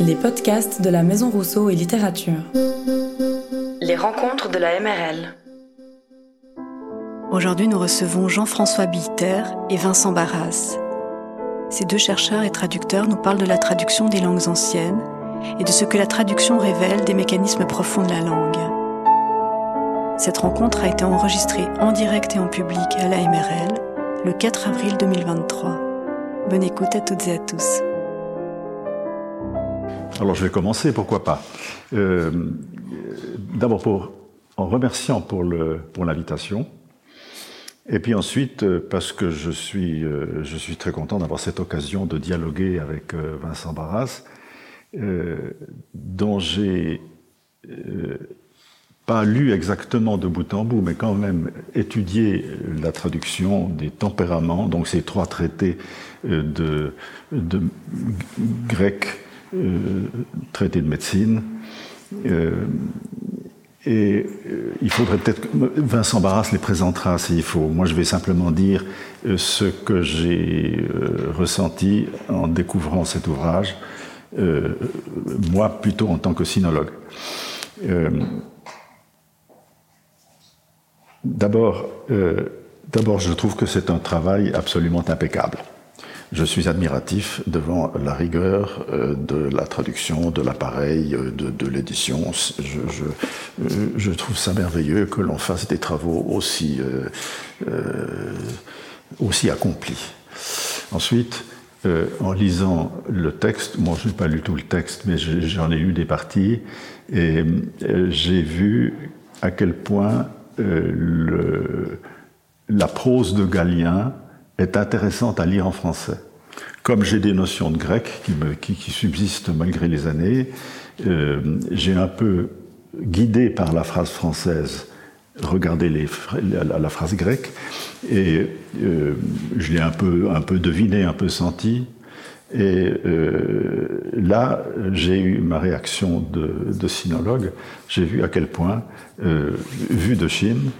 Les podcasts de la Maison Rousseau et Littérature. Les rencontres de la MRL. Aujourd'hui, nous recevons Jean-François Biller et Vincent Barras. Ces deux chercheurs et traducteurs nous parlent de la traduction des langues anciennes et de ce que la traduction révèle des mécanismes profonds de la langue. Cette rencontre a été enregistrée en direct et en public à la MRL le 4 avril 2023. Bonne écoute à toutes et à tous. Alors je vais commencer, pourquoi pas. Euh, D'abord en remerciant pour l'invitation. Et puis ensuite, euh, parce que je suis, euh, je suis très content d'avoir cette occasion de dialoguer avec Vincent Barras, dont j'ai pas lu exactement de bout en bout, mais quand même étudié la traduction des tempéraments, donc ces trois traités de, de grec, traités de médecine, et euh, il faudrait peut-être Vincent Barras les présentera s'il faut. Moi, je vais simplement dire euh, ce que j'ai euh, ressenti en découvrant cet ouvrage, moi plutôt en tant que sinologue. D'abord, je trouve que c'est un travail absolument impeccable je suis admiratif devant la rigueur euh, de la traduction, de l'appareil, euh, de, l'édition. Je, euh, je, trouve ça merveilleux que l'on fasse des travaux aussi, accomplis. Ensuite, en lisant le texte, moi je n'ai pas lu tout le texte, mais j'en ai lu des parties, et j'ai vu à quel point la prose de Galien est intéressante à lire en français. Comme j'ai des notions de grec qui, subsistent malgré les années, euh, j'ai un peu guidé par la phrase française regardé les, la, phrase grecque et euh, je l'ai un peu, un deviné, un peu senti. Et euh, là, j'ai eu ma réaction de, de sinologue. J'ai vu à quel point, euh, vu de Chine,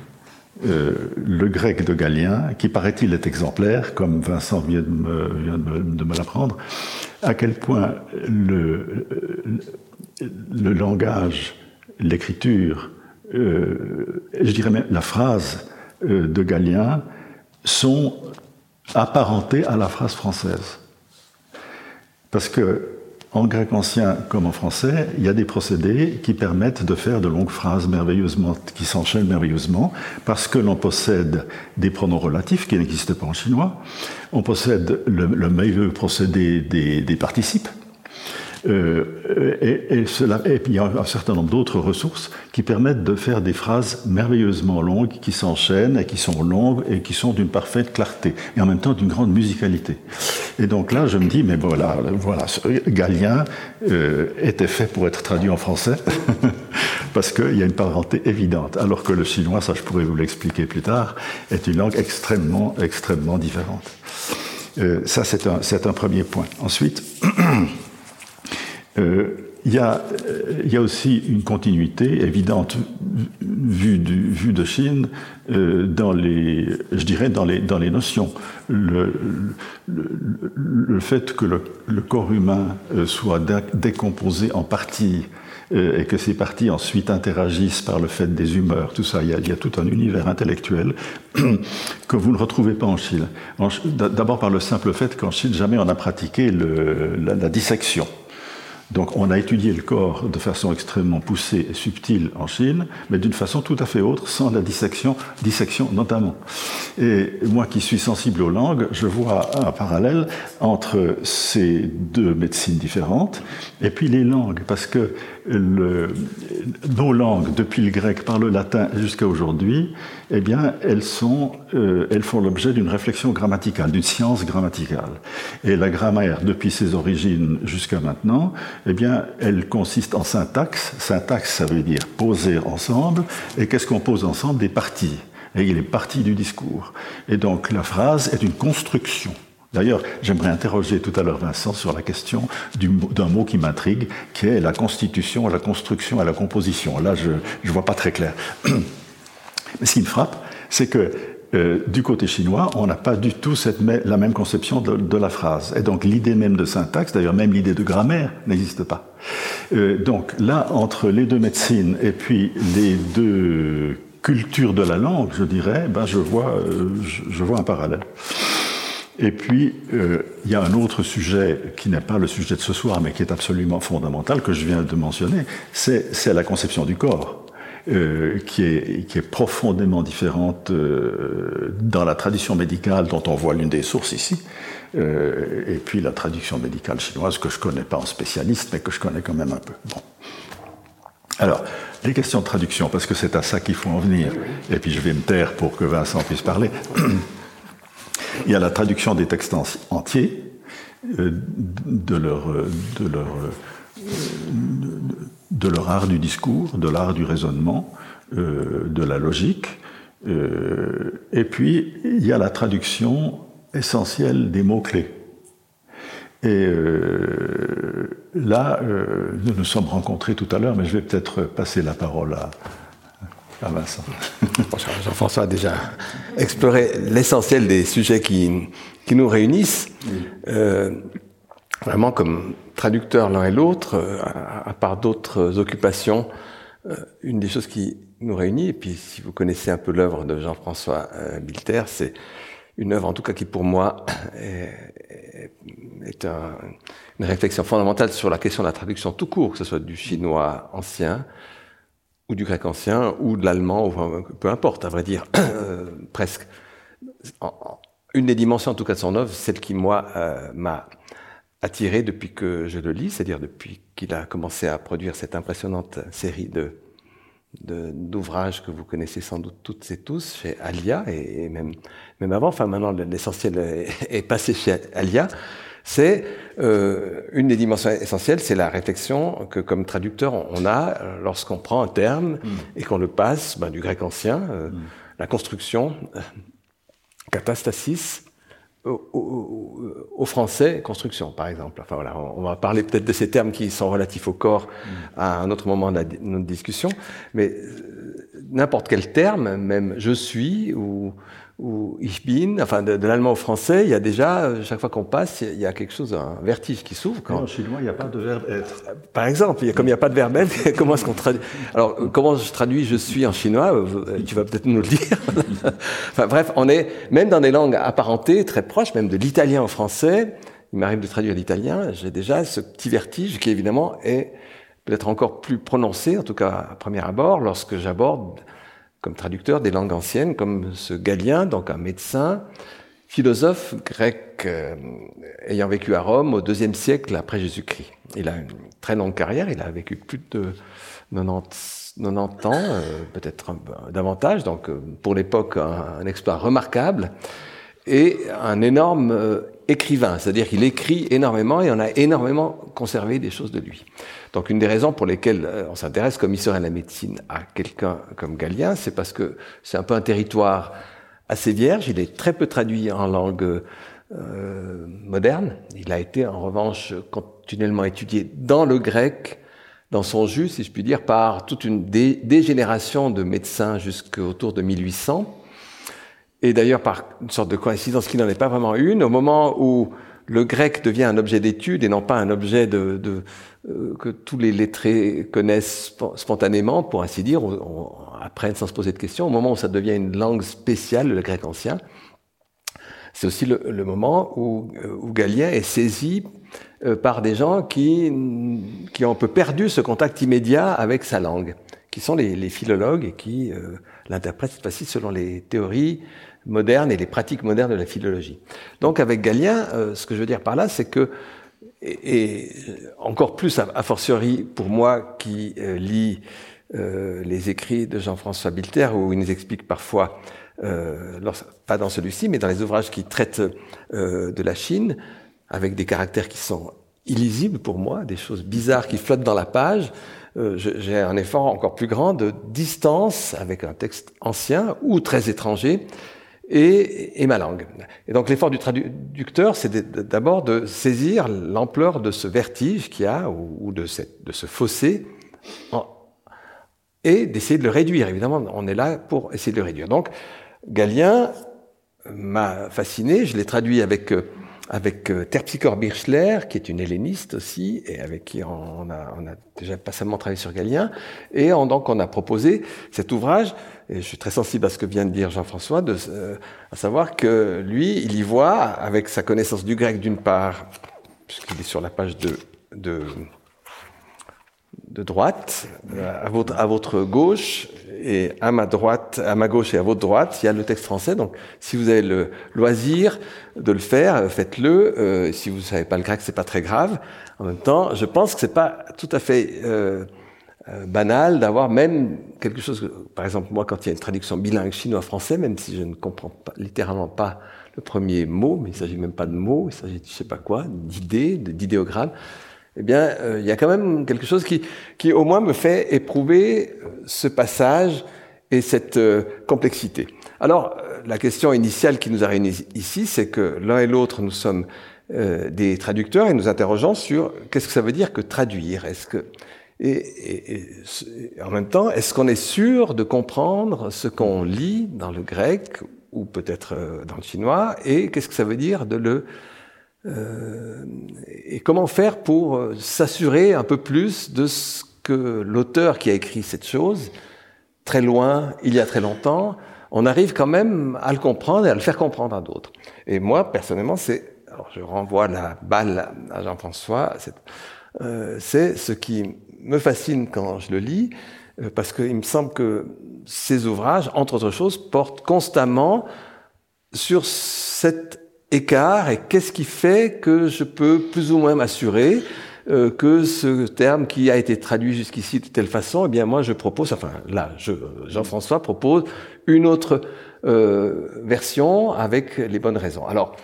euh, le grec de Galien, qui paraît-il est exemplaire, comme Vincent vient de me, l'apprendre, à quel point le, le langage, l'écriture, euh, je dirais même la phrase euh, de Galien sont apparentés à la phrase française. Parce que en grec ancien comme en français, il y a des procédés qui permettent de faire de longues phrases merveilleusement, qui s'enchaînent merveilleusement, parce que l'on possède des pronoms relatifs qui n'existent pas en chinois, on possède le, le meilleur procédé des, des participes, euh, et, il y a un certain nombre d'autres ressources qui permettent de faire des phrases merveilleusement longues, qui s'enchaînent et qui sont longues et qui sont d'une parfaite clarté et en même temps d'une grande musicalité. Et donc là, je me dis, mais voilà, voilà, Galien euh, était fait pour être traduit en français parce qu'il y a une parenté évidente, alors que le chinois, ça je pourrais vous l'expliquer plus tard, est une langue extrêmement, extrêmement différente. Euh, ça, c'est un, premier point. Ensuite, il y, a, il y, a, aussi une continuité évidente vue, de Chine euh, dans les, je dirais, dans les, dans les notions. Le, fait que le, corps humain euh, soit décomposé en parties euh, et que ces parties ensuite interagissent par le fait des humeurs, tout ça, il y a, a tout un univers intellectuel que vous ne retrouvez pas en Chine. D'abord par le simple fait qu'en Chine, jamais on n'a pratiqué la dissection. Donc on a étudié le corps de façon extrêmement poussée et subtile en Chine, mais d'une façon tout à fait autre, sans la dissection, dissection notamment. Et moi qui suis sensible aux langues, je vois un parallèle entre ces deux médecines différentes et puis les langues, parce que le, nos langues, depuis le grec par le latin jusqu'à aujourd'hui, eh bien, elles, sont, euh, elles font l'objet d'une réflexion grammaticale, d'une science grammaticale. Et la grammaire, depuis ses origines jusqu'à maintenant, eh bien, elle consiste en syntaxe. Syntaxe, ça veut dire poser ensemble. Et qu'est-ce qu'on pose ensemble? Des parties. Et il est parties du discours. Et donc, la phrase est une construction. D'ailleurs, j'aimerais interroger tout à l'heure Vincent sur la question d'un mot qui m'intrigue, qui est la constitution, la construction et la composition. Là, je ne vois pas très clair. Mais ce qui me frappe, c'est que euh, du côté chinois, on n'a pas du tout cette, la même conception de, la phrase. Et donc l'idée même de syntaxe, d'ailleurs même l'idée de grammaire, n'existe pas. Euh, donc là, entre les deux médecines et puis les deux cultures de la langue, je dirais, ben je, vois, euh, je, vois un parallèle. Et puis, il y a un autre sujet qui n'est pas le sujet de ce soir, mais qui est absolument fondamental, que je viens de mentionner, c'est la conception du corps. Euh, qui, est, profondément différente euh, dans la tradition médicale dont on voit l'une des sources ici, euh, et puis la traduction médicale chinoise que je connais pas en spécialiste, mais que je connais quand même un peu. Bon. Alors, les questions de traduction, parce que c'est à ça qu'il faut en venir, et puis je vais me taire pour que Vincent puisse parler. Il y a la traduction des textes entiers, de leur, de leur de leur art du discours, de l'art du raisonnement, euh, de la logique. Euh, et puis, il y a la traduction essentielle des mots-clés. Et euh, là, nous nous sommes rencontrés tout à l'heure, mais je vais peut-être passer la parole à, à Vincent. Jean-François a déjà exploré l'essentiel des sujets qui, qui nous réunissent. Vraiment comme traducteurs l'un et l'autre, euh, à, part d'autres occupations, euh, une des choses qui nous réunit, et puis si vous connaissez un peu l'œuvre de Jean-François euh, Bilter, c'est une œuvre en tout cas qui pour moi est, une réflexion fondamentale sur la question de la traduction tout court, que ce soit du chinois ancien ou du grec ancien ou de l'allemand, peu importe, à vrai dire, presque. une des dimensions en tout cas de son œuvre, celle qui moi m'a attiré depuis que je le lis, c'est-à-dire depuis qu'il a commencé à produire cette impressionnante série de d'ouvrages que vous connaissez sans doute toutes et tous chez Alia et, même même avant. Enfin, maintenant l'essentiel est, passé chez Alia. C'est euh, une des dimensions essentielles, c'est la réflexion que comme traducteur on a lorsqu'on prend un terme mm. et qu'on le passe ben, du grec ancien, euh, mm. la construction, euh, catastasis, au, français construction, par exemple. Enfin voilà, on, va parler peut-être de ces termes qui sont relatifs au corps mm. à un autre moment de, notre discussion, mais euh, n'importe quel terme, même je suis ou ou ich bin, enfin de, l'allemand au français, il y a déjà, euh, chaque fois qu'on passe, il y a quelque chose, un vertige qui s'ouvre. Quand... En chinois, il n'y a pas de verbe être. Par exemple, comme il n'y a pas de verbe être, comment est-ce qu'on traduit? Alors, euh, comment je traduis je suis en chinois? Euh, Tu vas peut-être nous le dire. enfin bref, on est même dans des langues apparentées, très proches, même de l'italien au français. Il m'arrive de traduire l'italien, j'ai déjà ce petit vertige qui évidemment est peut-être encore plus prononcé, en tout cas à premier abord, lorsque j'aborde comme traducteur des langues anciennes, comme ce Galien, donc un médecin, philosophe grec euh, ayant vécu à Rome au deuxième siècle après Jésus-Christ. Il a une très longue carrière, il a vécu plus de 90, 90 ans, euh, peut-être davantage, donc euh, pour l'époque un, exploit remarquable, et un énorme écrivain, c'est-à-dire qu'il écrit énormément et on a énormément conservé des choses de lui. Donc une des raisons pour lesquelles euh, on s'intéresse comme historien de la médecine à quelqu'un comme Galien, c'est parce que c'est un peu un territoire assez vierge, il est très peu traduit en langue euh, moderne, il a été en revanche continuellement étudié dans le grec, dans son jus, si je puis dire, par toute une des, générations de médecins jusqu'autour de 1800. Et d'ailleurs, par une sorte de coïncidence qui n'en est pas vraiment une, au moment où le grec devient un objet d'étude et non pas un objet de, de euh, que tous les lettrés connaissent spontanément, pour ainsi dire, apprennent sans se poser de questions. Au moment où ça devient une langue spéciale, le grec ancien, c'est aussi le, moment où, euh, où Galien est saisi euh, par des gens qui, ont un peu perdu ce contact immédiat avec sa langue, qui sont les, philologues et qui l'interprètent cette fois-ci selon les théories modernes et les pratiques modernes de la philologie. Donc avec Galien, ce que je veux dire par là, c'est que et, encore plus a, fortiori pour moi qui euh, lis euh, les écrits de Jean-François Bilter, où il nous explique parfois, euh, pas dans celui-ci, mais dans les ouvrages qui traitent de la Chine, avec des caractères qui sont illisibles pour moi, des choses bizarres qui flottent dans la page, j'ai un effort encore plus grand de distance avec un texte ancien ou très étranger et, et, ma langue. Et donc l'effort du traducteur, c'est d'abord de saisir l'ampleur de ce vertige qu'il y a, ou, de, ce fossé, et d'essayer de le réduire. Évidemment, on est là pour essayer de le réduire. Donc, Galien m'a fasciné. Je l'ai traduit avec avec euh, Terpsichore Birchler, qui est une helléniste aussi, et avec qui on a, on a déjà pas seulement travaillé sur Galien, et donc on a proposé cet ouvrage, et je suis très sensible à ce que vient de dire Jean-François, euh, à savoir que lui, il y voit, avec sa connaissance du grec d'une part, puisqu'il est sur la page de, droite, euh, à votre, gauche, et à ma droite, à ma gauche et à votre droite, il y a le texte français. Donc, si vous avez le loisir de le faire, euh, faites-le. Si vous ne savez pas le grec, c'est pas très grave. En même temps, je pense que c'est pas tout à fait euh banal d'avoir même quelque chose. par exemple, moi, quand il y a une traduction bilingue chinois-français, même si je ne comprends pas, littéralement pas le premier mot, mais il s'agit même pas de mots, il s'agit de je sais pas quoi, d'idées, d'idéogrammes eh bien, euh, il y a quand même quelque chose qui, qui, au moins, me fait éprouver euh, ce passage et cette complexité. Alors, la question initiale qui nous a réunis ici, c'est que l'un et l'autre, nous sommes des traducteurs et nous interrogeons sur qu'est-ce que ça veut dire que traduire? Est-ce que et, et, et, en même temps, est-ce qu'on est sûr de comprendre ce qu'on lit dans le grec ou peut-être dans le chinois et qu'est-ce que ça veut dire de le euh, et comment faire pour euh, s'assurer un peu plus de ce que l'auteur qui a écrit cette chose, très loin, il y a très longtemps, on arrive quand même à le comprendre et à le faire comprendre à d'autres. Et moi, personnellement, c'est, alors je renvoie la balle à Jean-François, c'est euh, ce qui me fascine quand je le lis, euh, parce qu'il me semble que ces ouvrages, entre autres choses, portent constamment sur cette écart et qu'est-ce qui fait que je peux plus ou moins m'assurer euh, que ce terme qui a été traduit jusqu'ici de telle façon, eh bien moi je propose, enfin là, Jean-François propose une autre euh, version avec les bonnes raisons. Alors,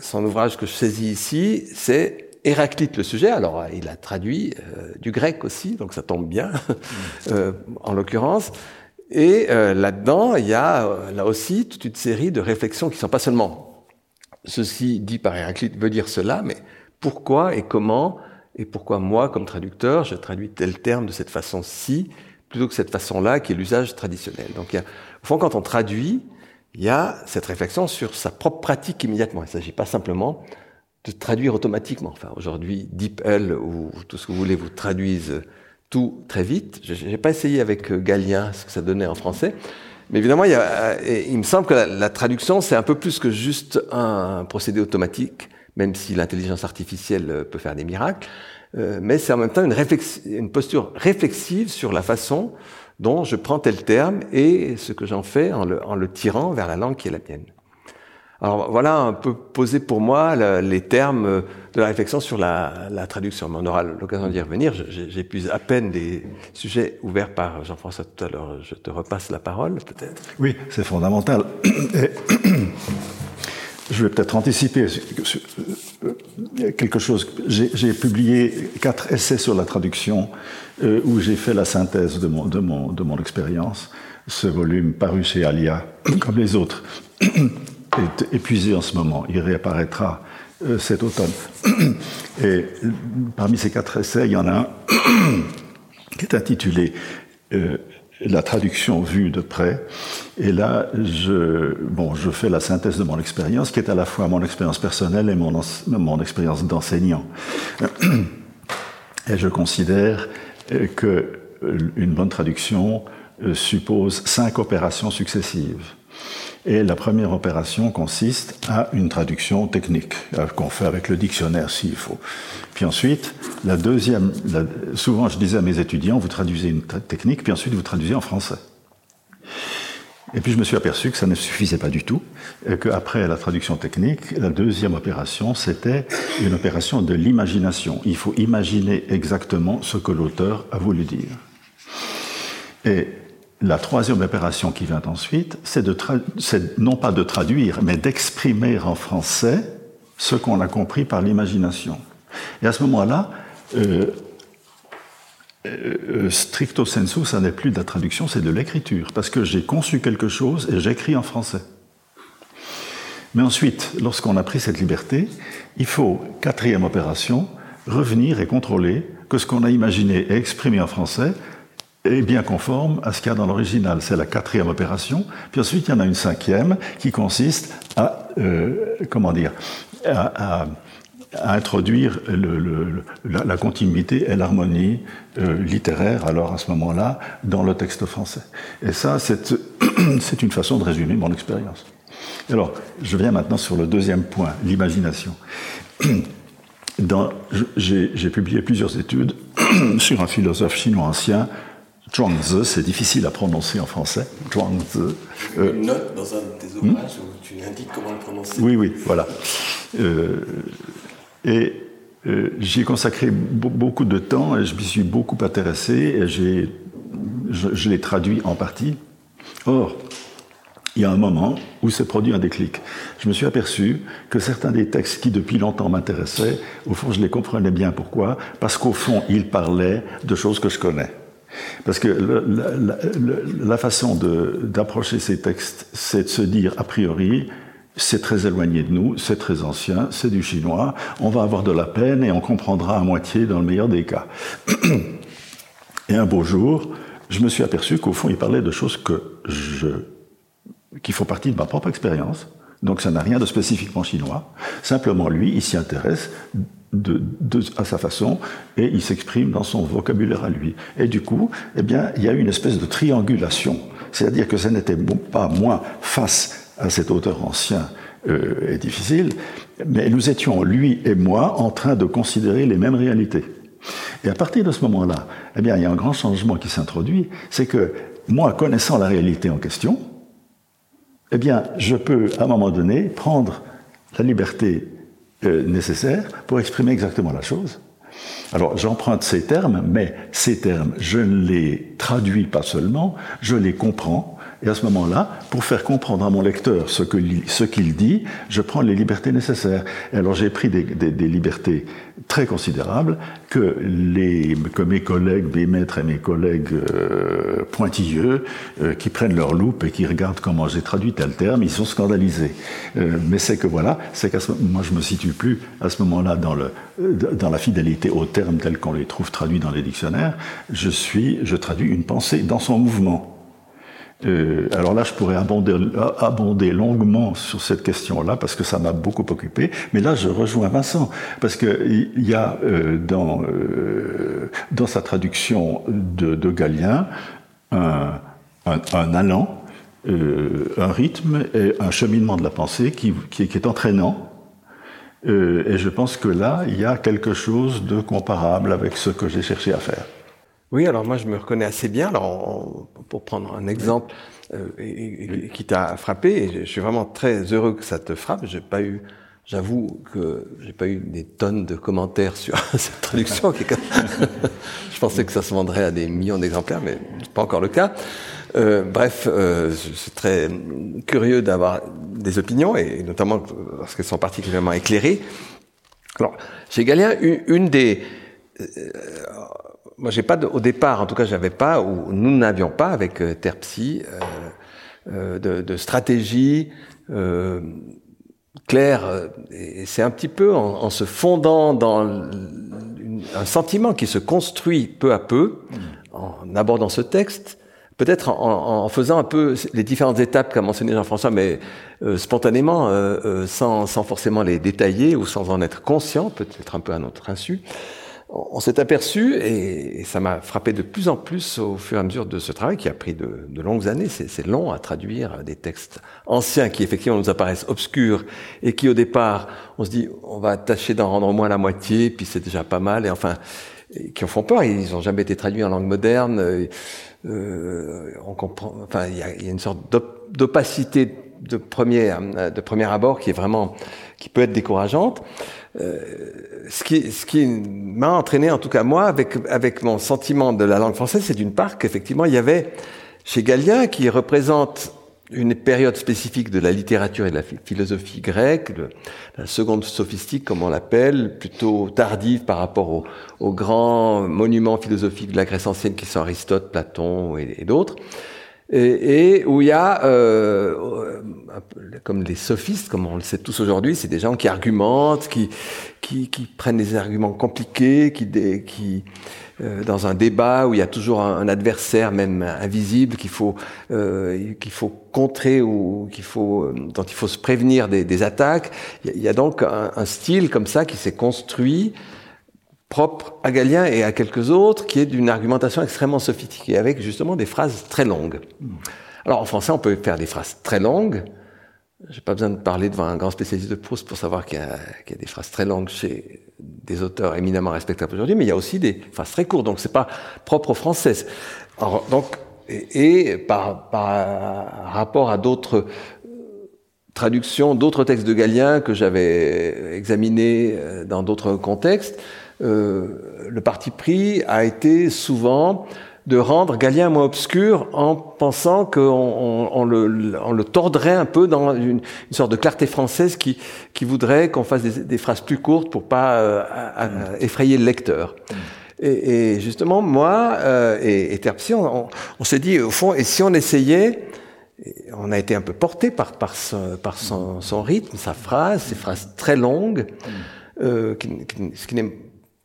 son ouvrage que je saisis ici, c'est Héraclite le sujet. Alors, il a traduit euh, du grec aussi, donc ça tombe bien, euh, en l'occurrence. Et euh, là-dedans, il y a là aussi toute une série de réflexions qui sont pas seulement ceci dit par Héraclite veut dire cela, mais pourquoi et comment, et pourquoi moi, comme traducteur, je traduis tel terme de cette façon-ci, plutôt que cette façon-là, qui est l'usage traditionnel. Donc, il y a, au fond, quand on traduit, il y a cette réflexion sur sa propre pratique immédiatement. Il ne s'agit pas simplement de traduire automatiquement. Enfin, aujourd'hui, DeepL ou tout ce que vous voulez vous traduisent tout très vite. Je n'ai pas essayé avec Galien ce que ça donnait en français, mais évidemment, il, il me semble que la, traduction, c'est un peu plus que juste un, procédé automatique, même si l'intelligence artificielle euh, peut faire des miracles. Euh, mais c'est en même temps une, une, posture réflexive sur la façon dont je prends tel terme et ce que j'en fais en le tirant vers la langue qui est la mienne. Alors voilà un peu posé pour moi les termes de la réflexion sur la, traduction. Mais on aura l'occasion d'y revenir. J'épuise à peine les sujets ouverts par Jean-François tout à l'heure. Je te repasse la parole, peut-être. Oui, c'est fondamental. Je vais peut-être anticiper quelque chose. J'ai publié quatre essais sur la traduction euh, où j'ai fait la synthèse de mon, de mon, de mon expérience. Ce volume paru chez Alia, comme les autres est épuisé en ce moment. Il réapparaîtra euh, cet automne. Et parmi ces quatre essais, il y en a un qui est intitulé euh, La traduction vue de près. Et là, je, bon, je fais la synthèse de mon expérience, qui est à la fois mon expérience personnelle et mon, mon expérience d'enseignant. Et je considère euh, que une bonne traduction suppose cinq opérations successives. Et la première opération consiste à une traduction technique, euh, qu'on fait avec le dictionnaire s'il faut. Puis ensuite, la deuxième, souvent je disais à mes étudiants, vous traduisez une technique, puis ensuite vous traduisez en français. Et puis je me suis aperçu que ça ne suffisait pas du tout, et qu'après la traduction technique, la deuxième opération, c'était une opération de l'imagination. Il faut imaginer exactement ce que l'auteur a voulu dire. Et la troisième opération qui vient ensuite, c'est non pas de traduire, mais d'exprimer en français ce qu'on a compris par l'imagination. Et à ce moment-là, euh, euh, stricto sensu, ça n'est plus de la traduction, c'est de l'écriture, parce que j'ai conçu quelque chose et j'écris en français. Mais ensuite, lorsqu'on a pris cette liberté, il faut, quatrième opération, revenir et contrôler que ce qu'on a imaginé et exprimé en français est bien conforme à ce qu'il y a dans l'original. C'est la quatrième opération. Puis ensuite, il y en a une cinquième qui consiste à, euh, comment dire, à, introduire la, continuité et l'harmonie euh, littéraire, alors à ce moment-là, dans le texte français. Et ça, c'est une façon de résumer mon expérience. Alors, je viens maintenant sur le deuxième point, l'imagination. J'ai publié plusieurs études sur un philosophe chinois ancien, Zhuangzi, c'est difficile à prononcer en français. Zhuangzi. Euh, une note dans un de tes ouvrages où tu indiques comment le prononcer. Oui, oui, voilà. Euh, et euh, j'y ai consacré beaucoup de temps et je m'y suis beaucoup intéressé et je, je l'ai traduit en partie. Or, il y a un moment où s'est produit un déclic. Je me suis aperçu que certains des textes qui depuis longtemps m'intéressaient, au fond je les comprenais bien. Pourquoi? Parce qu'au fond ils parlaient de choses que je connais. Parce que la, façon d'approcher ces textes, c'est de se dire a priori, c'est très éloigné de nous, c'est très ancien, c'est du chinois, on va avoir de la peine et on comprendra à moitié dans le meilleur des cas. Et un beau jour, je me suis aperçu qu'au fond, il parlait de choses que je qui font partie de ma propre expérience. Donc ça n'a rien de spécifiquement chinois. Simplement, lui, il s'y intéresse à sa façon et il s'exprime dans son vocabulaire à lui. Et du coup, eh bien, il y a une espèce de triangulation. C'est-à-dire que ce n'était pas moi face à cet auteur ancien euh, et difficile, mais nous étions, lui et moi, en train de considérer les mêmes réalités. Et à partir de ce moment-là, eh bien, il y a un grand changement qui s'introduit, c'est que moi, connaissant la réalité en question, eh bien, je peux, à un moment donné, prendre la liberté euh, nécessaire pour exprimer exactement la chose. Alors, j'emprunte ces termes, mais ces termes, je ne les traduis pas seulement, je les comprends, et à ce moment-là, pour faire comprendre à mon lecteur ce qu'il dit, je prends les libertés nécessaires. Et alors j'ai pris des, libertés très considérables que, mes collègues, mes maîtres et mes collègues euh, pointilleux, euh, qui prennent leur loupe et qui regardent comment j'ai traduit tel terme, ils sont scandalisés. Euh, mais c'est que voilà, c'est qu'à moi je me situe plus à ce moment-là dans, dans la fidélité aux termes tels qu'on les trouve traduits dans les dictionnaires. Je suis, je traduis une pensée dans son mouvement. Euh, alors là, je pourrais abonder, longuement sur cette question-là parce que ça m'a beaucoup occupé. Mais là, je rejoins Vincent parce qu'il y a euh, dans, euh, dans sa traduction de, Galien un, allant, un rythme et un cheminement de la pensée qui, est entraînant. Et je pense que là, il y a quelque chose de comparable avec ce que j'ai cherché à faire. Oui, alors moi je me reconnais assez bien. Alors pour prendre un exemple euh, qui t'a frappé, et je suis vraiment très heureux que ça te frappe. J'ai pas eu, j'avoue que j'ai pas eu des tonnes de commentaires sur cette traduction. je pensais que ça se vendrait à des millions d'exemplaires, mais c'est pas encore le cas. Euh, bref, euh, suis très curieux d'avoir des opinions, et notamment lorsqu'elles sont particulièrement éclairées. Alors, chez Galien, une, une des euh, moi, j'ai pas au départ, en tout cas, j'avais pas ou nous n'avions pas avec euh, Terpsy euh, euh, de, de, stratégie euh, claire. Euh, et c'est un petit peu en, en se fondant dans une, un sentiment qui se construit peu à peu, en abordant ce texte, peut-être en, en, faisant un peu les différentes étapes qu'a mentionné Jean-François, mais euh, spontanément, euh, sans, sans, forcément les détailler ou sans en être conscient, peut-être un peu à notre insu on s'est aperçu, et, ça m'a frappé de plus en plus au fur et à mesure de ce travail qui a pris de, longues années, c'est long à traduire des textes anciens qui effectivement nous apparaissent obscurs et qui au départ, on se dit, on va tâcher d'en rendre au moins la moitié, puis c'est déjà pas mal, et enfin, qui en font peur, ils n'ont jamais été traduits en langue moderne, euh, on comprend, enfin, il y a, y a, une sorte d'opacité de premier, de premier abord qui est vraiment, qui peut être décourageante. Euh, ce qui, m'a entraîné, en tout cas moi, avec, avec mon sentiment de la langue française, c'est d'une part qu'effectivement, il y avait chez Galien, qui représente une période spécifique de la littérature et de la philosophie grecque, la seconde sophistique, comme on l'appelle, plutôt tardive par rapport aux, grands monuments philosophiques de la Grèce ancienne qui sont Aristote, Platon et d'autres et, et, où il y a, euh, comme les sophistes, comme on le sait tous aujourd'hui, c'est des gens qui argumentent, qui, qui, qui, prennent des arguments compliqués, qui, qui euh, dans un débat où il y a toujours un, adversaire, même invisible, qu'il faut, euh, qu'il faut contrer ou qu'il faut, dont il faut se prévenir des, attaques. Il y, a, donc un, style comme ça qui s'est construit propre à Galien et à quelques autres, qui est d'une argumentation extrêmement sophistiquée, avec justement des phrases très longues. Alors en français, on peut faire des phrases très longues, j'ai pas besoin de parler devant un grand spécialiste de Proust pour savoir qu'il y, a des phrases très longues chez des auteurs éminemment respectables aujourd'hui, mais il y a aussi des phrases très courtes, donc c'est pas propre aux françaises. Donc, et, par, rapport à d'autres traductions, d'autres textes de Galien que j'avais examinés euh, dans d'autres contextes, euh, le parti pris a été souvent de rendre Galien moins obscur en pensant qu'on on, le, on le, tordrait un peu dans une, une, sorte de clarté française qui, qui voudrait qu'on fasse des, des, phrases plus courtes pour pas euh, effrayer le lecteur. Et, et justement, moi euh, et, et Terpsy, on, on s'est dit, au fond, et si on essayait, on a été un peu porté par, par, son, par son rythme, sa phrase, ses phrases très longues, euh, qui, qui, ce qui n'est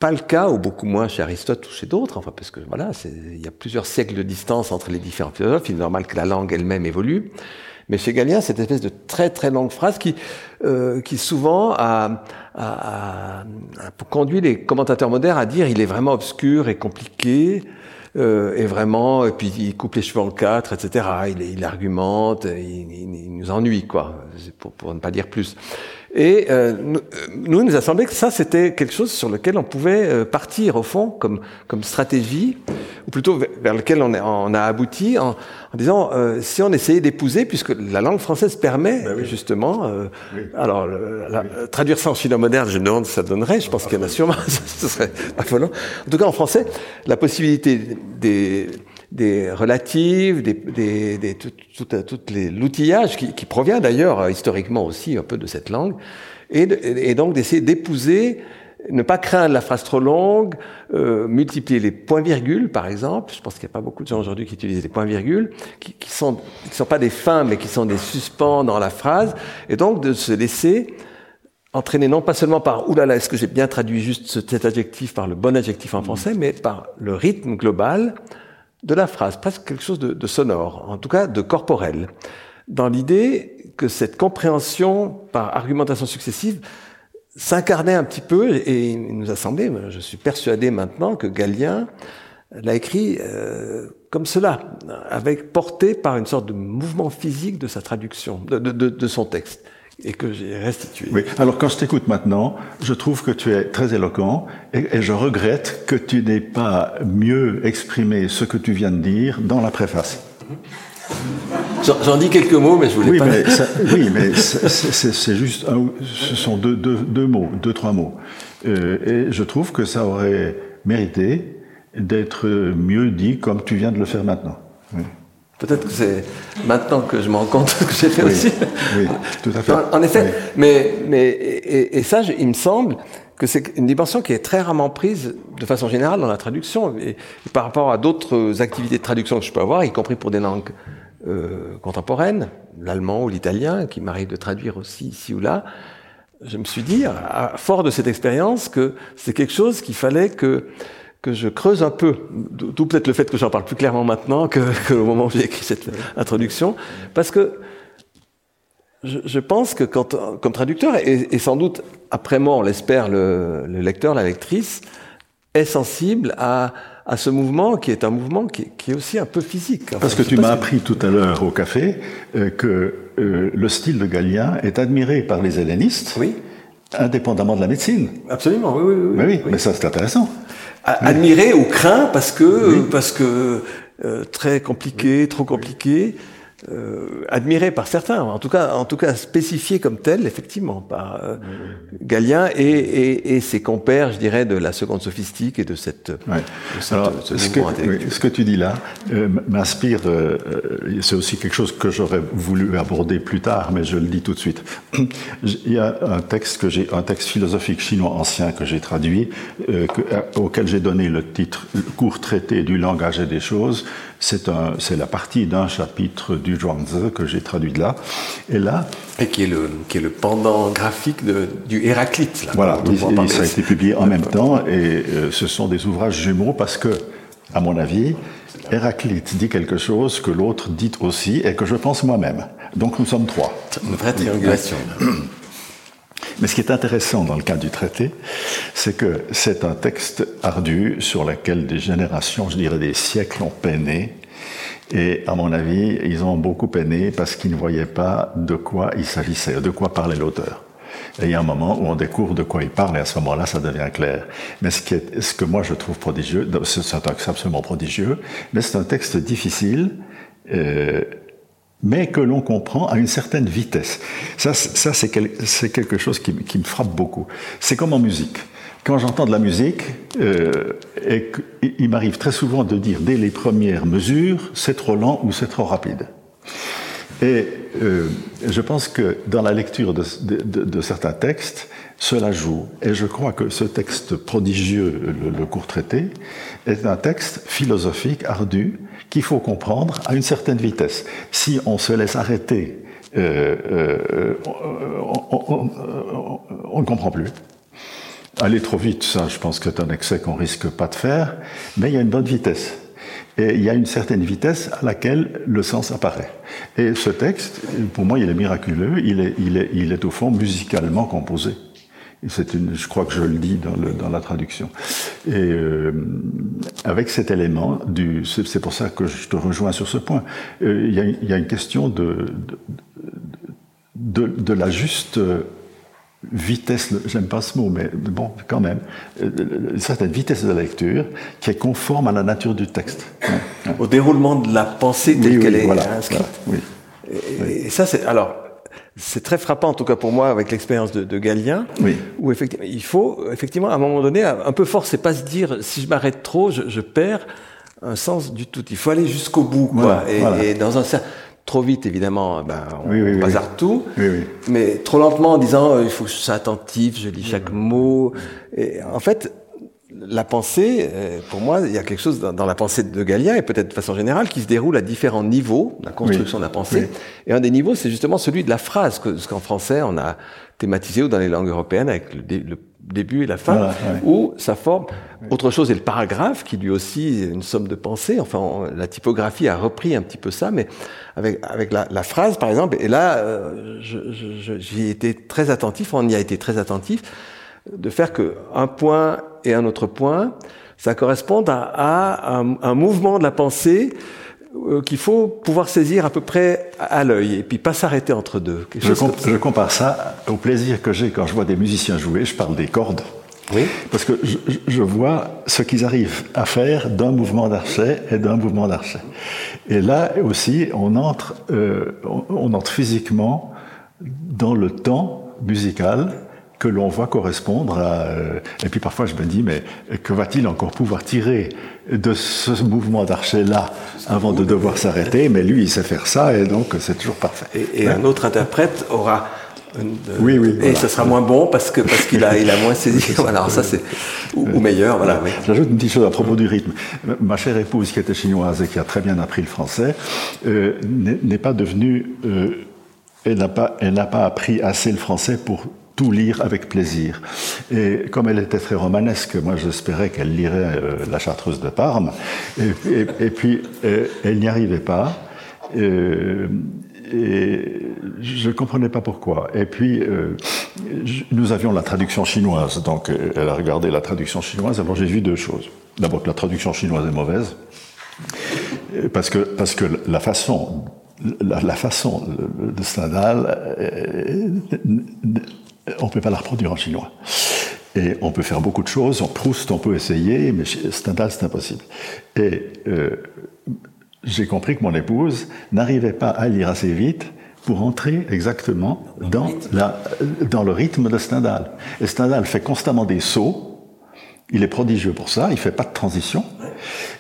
pas le cas, ou beaucoup moins chez Aristote ou chez d'autres, enfin, parce que voilà, il y a plusieurs siècles de distance entre les différents philosophes, il est normal que la langue elle-même évolue. Mais chez Galien, cette espèce de très très longue phrase qui, euh, qui souvent a, a, a, conduit les commentateurs modernes à dire il est vraiment obscur et compliqué, euh, et vraiment, et puis il coupe les cheveux en quatre, etc. Il, il argumente, il, il, il, nous ennuie, quoi, pour, pour ne pas dire plus. Et euh, nous, il nous a semblé que ça, c'était quelque chose sur lequel on pouvait euh, partir, au fond, comme, comme stratégie, ou plutôt vers lequel on, est, on a abouti, en, en disant, euh, si on essayait d'épouser, puisque la langue française permet, ben oui. justement, euh, oui. alors, la, oui. traduire ça en chinois moderne, je me demande ça donnerait, je pense qu'il y en a sûrement, ce serait affolant. En tout cas, en français, la possibilité des des relatives, des, des, des tout, tout, tout l'outillage qui, qui, provient d'ailleurs euh, historiquement aussi un peu de cette langue, et, et donc d'essayer d'épouser, ne pas craindre la phrase trop longue, euh, multiplier les points-virgules par exemple. Je pense qu'il n'y a pas beaucoup de gens aujourd'hui qui utilisent les points-virgules, qui, qui sont qui sont pas des fins mais qui sont des suspens dans la phrase, et donc de se laisser entraîner non pas seulement par oulala, est-ce que j'ai bien traduit juste cet adjectif par le bon adjectif en français, mais par le rythme global de la phrase, presque quelque chose de, sonore, en tout cas de corporel, dans l'idée que cette compréhension par argumentation successive s'incarnait un petit peu, et il nous a semblé, je suis persuadé maintenant, que Galien l'a écrit euh, comme cela, avec porté par une sorte de mouvement physique de sa traduction, de son texte et que j'ai restitué. Oui, alors quand je t'écoute maintenant, je trouve que tu es très éloquent et, et je regrette que tu n'aies pas mieux exprimé ce que tu viens de dire dans la préface. J'en dis quelques mots, mais je voulais oui, pas. Mais ça, oui, mais c'est juste, un, ce sont deux, deux, deux, mots, deux, trois mots. Euh, et je trouve que ça aurait mérité d'être mieux dit comme tu viens de le faire maintenant. Oui. Peut-être que c'est maintenant que je me rends compte que j'ai fait oui, aussi. Oui, tout à fait. En, en effet, oui. mais, mais et, et ça, je, il me semble que c'est une dimension qui est très rarement prise de façon générale dans la traduction. Et, et par rapport à d'autres activités de traduction que je peux avoir, y compris pour des langues euh, contemporaines, l'allemand ou l'italien, qui m'arrive de traduire aussi ici ou là, je me suis dit, à, fort de cette expérience, que c'est quelque chose qu'il fallait que que je creuse un peu, d'où peut-être le fait que j'en parle plus clairement maintenant que, que au moment où j'ai écrit cette introduction, parce que je, je pense que quand, comme traducteur, et, et, sans doute après moi, on l'espère, le, le, lecteur, la lectrice, est sensible à, à ce mouvement qui est un mouvement qui, qui est aussi un peu physique. Enfin, Parce que tu m'as appris tout à l'heure au café euh, que euh, le style de Galien est admiré par les hellénistes. Oui. Indépendamment de la médecine. Absolument, oui, oui, oui. Mais oui, oui. mais ça c'est intéressant admiré ou craint parce que oui. parce que euh, très compliqué, trop compliqué euh, admiré par certains, en tout cas, en tout cas spécifié comme tel, effectivement, par euh, Galien et, et, et, ses compères, je dirais, de la seconde sophistique et de cette, ouais. de cette Alors, ce, que, oui, ce que tu dis là euh, m'inspire. Euh, c'est aussi quelque chose que j'aurais voulu aborder plus tard, mais je le dis tout de suite. Il y a un texte que j'ai, un texte philosophique chinois ancien que j'ai traduit, euh, que, auquel j'ai donné le titre "Court traité du langage et des choses". C'est un, c'est la partie d'un chapitre du Zhuangzi que j'ai traduit de là. Et là. Et qui est le, qui est le pendant graphique de, du Héraclite. Là, voilà, ça a été publié en même temps et euh, ce sont des ouvrages jumeaux parce que, à mon avis, Héraclite dit quelque chose que l'autre dit aussi et que je pense moi-même. Donc nous sommes trois. Une vraie triangulation. Mais ce qui est intéressant dans le cas du traité, c'est que c'est un texte ardu sur lequel des générations, je dirais des siècles, ont peiné. Et à mon avis, ils ont beaucoup peiné parce qu'ils ne voyaient pas de quoi il s'agissait, de quoi parlait l'auteur. Et il y a un moment où on découvre de quoi il parle, et à ce moment-là, ça devient clair. Mais ce, qui est, ce que moi je trouve prodigieux, c'est un texte absolument prodigieux, mais c'est un texte difficile, euh, mais que l'on comprend à une certaine vitesse. Ça, c'est quelque chose qui, me frappe beaucoup. C'est comme en musique. Quand j'entends de la musique, euh, il m'arrive très souvent de dire dès les premières mesures, c'est trop lent ou c'est trop rapide. Et euh, je pense que dans la lecture de, de, certains textes, cela joue. Et je crois que ce texte prodigieux, le, le court traité, est un texte philosophique, ardu, qu'il faut comprendre à une certaine vitesse. Si on se laisse arrêter, euh, euh, on, ne comprend plus. Aller trop vite, ça, je pense que c'est un excès qu'on risque pas de faire, mais il y a une bonne vitesse. Et il y a une certaine vitesse à laquelle le sens apparaît. Et ce texte, pour moi, il est miraculeux, il est, il est, il est au fond musicalement composé. Une, je crois que je le dis dans, le, dans la traduction. Et euh, avec cet élément, du, c'est, pour ça que je te rejoins sur ce point. Euh, il, y a, il, y a, une question de, de, de, la juste vitesse, j'aime pas ce mot, mais bon, quand même, euh, une certaine vitesse de la lecture qui est conforme à la nature du texte. Au déroulement de la pensée telle qu'elle est inscrite. oui. Et, et ça, c'est alors c'est très frappant, en tout cas pour moi, avec l'expérience de, de, Galien, oui. où effectivement, il faut, effectivement, à un moment donné, un peu fort, c'est pas se dire, si je m'arrête trop, je, je, perds un sens du tout. Il faut aller jusqu'au bout, quoi. et, et, dans un trop vite, évidemment, ben, on oui, bazarde tout, mais trop lentement en disant, euh, il faut que je sois attentif, je lis chaque mot. Et en fait, la pensée, euh, pour moi, il y a quelque chose dans, la pensée de Galien, et peut-être de façon générale, qui se déroule à différents niveaux, la construction de la pensée. Et un des niveaux, c'est justement celui de la phrase, que, ce qu'en français, on a thématisé, ou dans les langues européennes, avec le, début et la fin, où ça forme autre chose. Et le paragraphe, qui lui aussi est une somme de pensée, enfin, la typographie a repris un petit peu ça, mais avec, avec la, la phrase, par exemple, et là, euh, j'y ai été très attentif, on y a été très attentif, de faire que un point et un autre point, ça correspond à, un, mouvement de la pensée euh, qu'il faut pouvoir saisir à peu près à l'œil et puis pas s'arrêter entre deux. Je, je, compare ça au plaisir que j'ai quand je vois des musiciens jouer, je parle des cordes. Oui. Parce que je, je vois ce qu'ils arrivent à faire d'un mouvement d'archet et d'un mouvement d'archet. Et là aussi, on entre, euh, on entre physiquement dans le temps musical que l'on voit correspondre à... Euh, et puis parfois je me dis, mais que va-t-il encore pouvoir tirer de ce mouvement d'archet-là avant de devoir s'arrêter? Mais lui, il sait faire ça, et donc c'est toujours parfait. Et, un autre interprète aura... oui, oui. Et ça sera moins bon parce que parce qu'il a il a moins saisi. Alors ça c'est ou, meilleur. Voilà. Oui. J'ajoute une petite chose à propos du rythme. Ma chère épouse qui était chinoise et qui a très bien appris le français euh, n'est pas devenue euh, elle n'a pas, elle n'a pas appris assez le français pour tout lire avec plaisir. Et comme elle était très romanesque, moi j'espérais qu'elle lirait euh, La Chartreuse de Parme. Et, puis euh, elle n'y arrivait pas. Euh, et je ne comprenais pas pourquoi. Et puis, nous avions la traduction chinoise, donc elle a regardé la traduction chinoise. Alors j'ai vu deux choses. D'abord que la traduction chinoise est mauvaise, parce que, parce que la façon, la, façon de Stendhal on ne peut pas la reproduire en chinois. Et on peut faire beaucoup de choses. En Proust, on peut essayer, mais Stendhal, c'est impossible. Et euh, j'ai compris que mon épouse n'arrivait pas à lire assez vite pour entrer exactement dans, la, dans le rythme de Stendhal. Et Stendhal fait constamment des sauts. Il est prodigieux pour ça. Il fait pas de transition.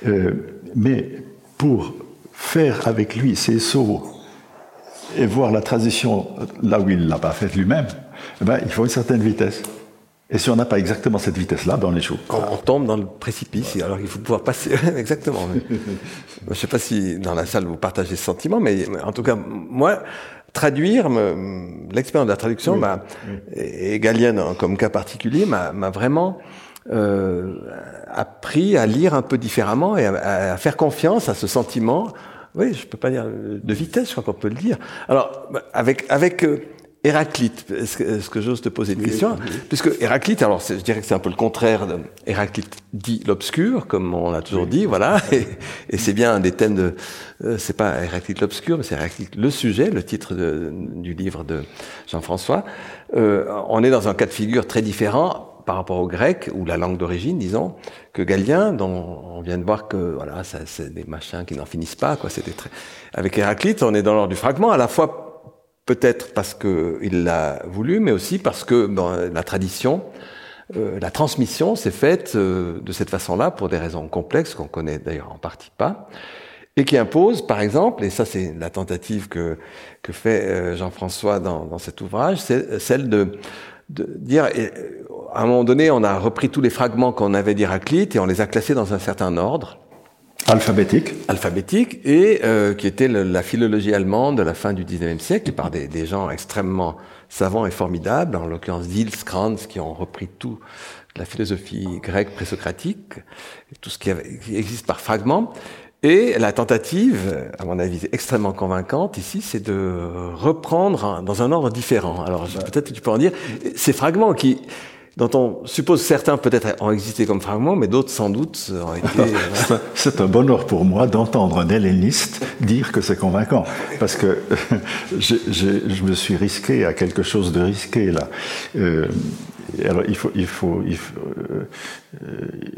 Euh, mais pour faire avec lui ces sauts et voir la transition là où il l'a pas faite lui-même, eh ben, il faut une certaine vitesse. Et si on n'a pas exactement cette vitesse-là, ben on échoue. On, tombe dans le précipice, alors il faut pouvoir passer. exactement. je ne sais pas si dans la salle vous partagez ce sentiment, mais en tout cas, moi, traduire, l'expérience de la traduction, m'a, et Galien comme cas particulier, m'a vraiment euh, appris à lire un peu différemment et à, à, faire confiance à ce sentiment. Oui, je peux pas dire de vitesse, je crois qu'on peut le dire. Alors, avec avec euh, Héraclite, est-ce que, j'ose te poser une question Puisque Héraclite, alors je dirais que c'est un peu le contraire de Héraclite dit l'obscur, comme on a toujours dit, voilà, et, c'est bien un des thèmes de, euh, c'est pas Héraclite l'obscur, mais c'est Héraclite le sujet, le titre de, du livre de Jean-François. Euh, on est dans un cas de figure très différent par rapport au grec ou la langue d'origine, disons, que Galien, dont on vient de voir que voilà, ça, c'est des machins qui n'en finissent pas, quoi. C'était très. Avec Héraclite, on est dans l'ordre du fragment, à la fois peut-être parce qu'il l'a voulu, mais aussi parce que la tradition, euh, la transmission s'est faite euh, de cette façon-là pour des raisons complexes qu'on connaît d'ailleurs en partie pas, et qui impose, par exemple, et ça c'est la tentative que, que fait euh, Jean-François dans, cet ouvrage, c'est celle de dire, à un moment donné, on a repris tous les fragments qu'on avait d'Héraclite et on les a classés dans un certain ordre. Alphabétique. Alphabétique, et euh, qui était la philologie allemande de la fin du 19e siècle, par des, gens extrêmement savants et formidables, en l'occurrence Diels, Kranz, qui ont repris tout la philosophie grecque présocratique, tout ce qui, existe par fragments. Et la tentative, à mon avis extrêmement convaincante ici, c'est de reprendre dans un ordre différent. Alors peut-être tu peux en dire, ces fragments qui dont on suppose certains peut-être ont existé comme fragments, mais d'autres sans doute ont été... Euh, c'est un bonheur pour moi d'entendre un helléniste dire que c'est convaincant, parce que je, je, me suis risqué à quelque chose de risqué là. Euh, alors il faut, il faut, il faut, euh,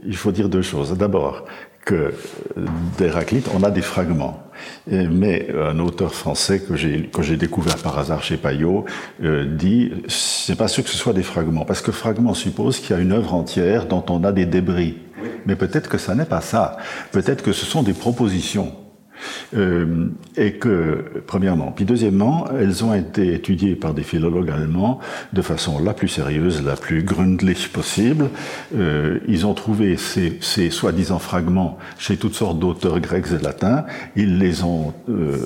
il faut dire deux choses. D'abord, que d'Héraclite, on a des fragments. Mais un auteur français que j'ai que j'ai découvert par hasard chez Payot euh, dit c'est pas sûr que ce soit des fragments parce que fragment suppose qu'il y a une œuvre entière dont on a des débris. Mais peut-être que ça n'est pas ça. Peut-être que ce sont des propositions euh, et que, premièrement, puis deuxièmement, elles ont été étudiées par des philologues allemands de façon la plus sérieuse, la plus gründlich possible. Euh, ils ont trouvé ces, soi-disant fragments chez toutes sortes d'auteurs grecs et latins. Ils les ont euh,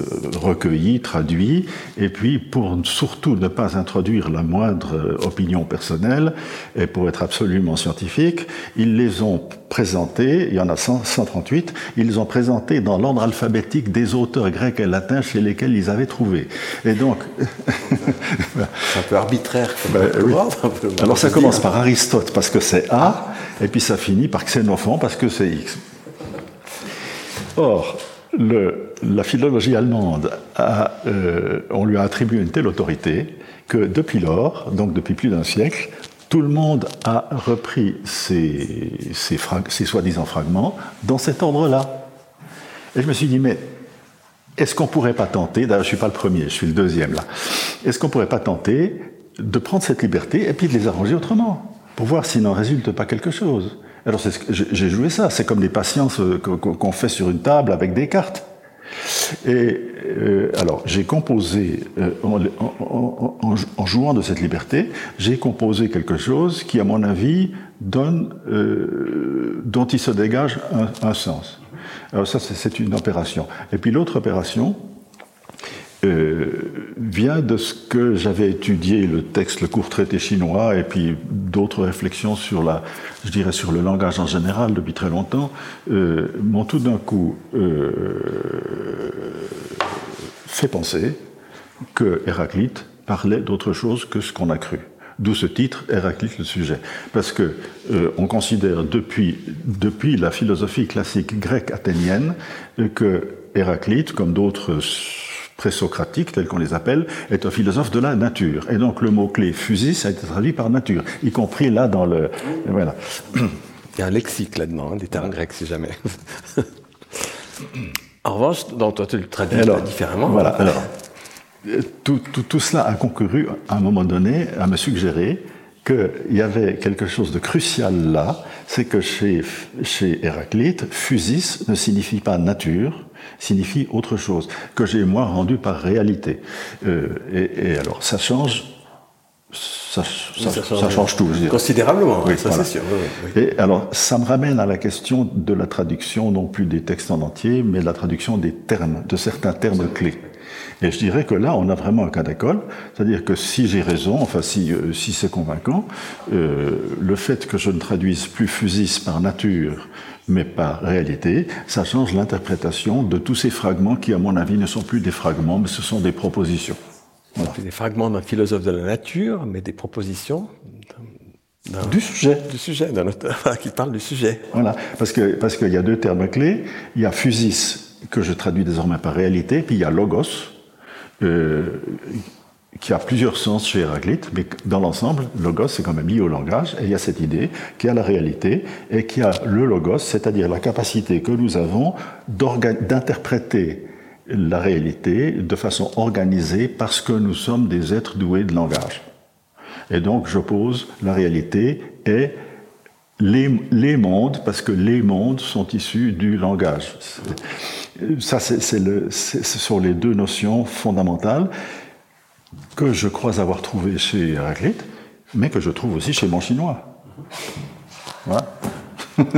recueillis, traduits, et puis pour surtout ne pas introduire la moindre opinion personnelle et pour être absolument scientifique, ils les ont présentés, il y en a 138, ils ont présenté dans l'ordre alphabétique des auteurs grecs et latins chez lesquels ils avaient trouvé. Et donc... c'est un peu arbitraire. Ben, Alors ça commence par Aristote parce que c'est A, et puis ça finit par Xénophon parce que c'est X. Or, le, la philologie allemande, a, euh, on lui a attribué une telle autorité que depuis lors, donc depuis plus d'un siècle, tout le monde a repris ces, soi-disant fragments dans cet ordre-là. Et je me suis dit, mais est-ce qu'on pourrait pas tenter, d'ailleurs je suis pas le premier, je suis le deuxième là, est-ce qu'on pourrait pas tenter de prendre cette liberté et puis de les arranger autrement, pour voir s'il n'en résulte pas quelque chose? Alors j'ai joué ça, c'est comme des patiences euh, qu'on fait sur une table avec des cartes. Euh, alors, j'ai composé, euh, en, jouant de cette liberté, j'ai composé quelque chose qui, à mon avis, donne, euh, dont il se dégage un, un sens. Alors ça, c'est une opération. Et puis l'autre opération, euh, vient de ce que j'avais étudié, le texte, le court traité chinois, et puis d'autres réflexions sur la, je dirais, sur le langage en général depuis très longtemps, euh, m'ont tout d'un coup euh, fait penser que Héraclite parlait d'autre chose que ce qu'on a cru. D'où ce titre, Héraclite le sujet. Parce que on considère depuis, depuis la philosophie classique grecque athénienne que Héraclite, comme d'autres présocratique, tel qu'on les appelle, est un philosophe de la nature. Et donc le mot-clé fusis a été traduit par nature, y compris là dans le... Voilà. Il y a un lexique là-dedans, hein, des termes grecs, si jamais. en revanche, dans toi, tu le traduis différemment. Voilà. Alors, tout, tout, tout, cela a concouru, à un moment donné, à me suggérer qu'il y avait quelque chose de crucial là, c'est que chez, chez Héraclite, fusis ne signifie pas nature, signifie autre chose, que j'ai moi rendu par réalité. Euh, et, alors ça change ça, change, tout. Considérablement, oui, ça c'est sûr. Et alors, ça me ramène à la question de la traduction, non plus des textes en entier, mais de la traduction des termes, de certains termes clés. Et je dirais que là, on a vraiment un cas d'école, c'est-à-dire que si j'ai raison, enfin si, euh, si c'est convaincant, euh, le fait que je ne traduise plus fusis par nature, mais par réalité, ça change l'interprétation de tous ces fragments qui, à mon avis, ne sont plus des fragments, mais ce sont des propositions. Voilà. Des fragments d'un philosophe de la nature, mais des propositions du sujet. Du sujet, d'un auteur qui parle du sujet. Voilà, parce qu'il parce qu'il y a deux termes clés. Il y a fusis, que je traduis désormais par réalité, puis il y a logos, qui a plusieurs sens chez Héraclite, mais dans l'ensemble, logos, c'est quand même lié au langage, et il y a cette idée qui a la réalité, et qui a le logos, c'est-à-dire la capacité que nous avons d'interpréter la réalité de façon organisée parce que nous sommes des êtres doués de langage. Et donc j'oppose la réalité et les, les, mondes, parce que les mondes sont issus du langage. Ça, c'est ce sont les deux notions fondamentales que je crois avoir trouvées chez Héraclite, mais que je trouve aussi chez mon chinois. Voilà.